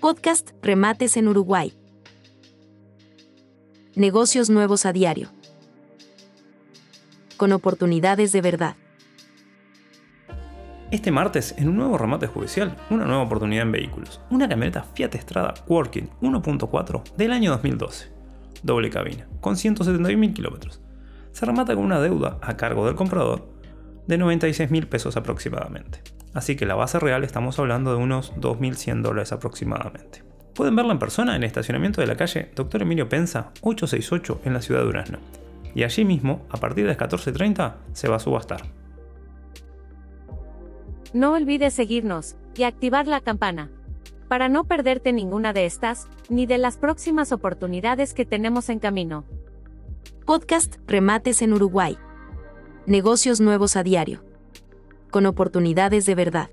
Podcast Remates en Uruguay. Negocios nuevos a diario. Con oportunidades de verdad. Este martes, en un nuevo remate judicial, una nueva oportunidad en vehículos. Una camioneta Fiat Strada Working 1.4 del año 2012. Doble cabina, con 171.000 kilómetros. Se remata con una deuda a cargo del comprador de 96.000 pesos aproximadamente. Así que la base real estamos hablando de unos 2.100 dólares aproximadamente. Pueden verla en persona en el estacionamiento de la calle Dr. Emilio Pensa 868 en la ciudad de Durazno. Y allí mismo, a partir de las 14.30, se va a subastar. No olvides seguirnos y activar la campana para no perderte ninguna de estas, ni de las próximas oportunidades que tenemos en camino. Podcast Remates en Uruguay. Negocios nuevos a diario. Con oportunidades de verdad.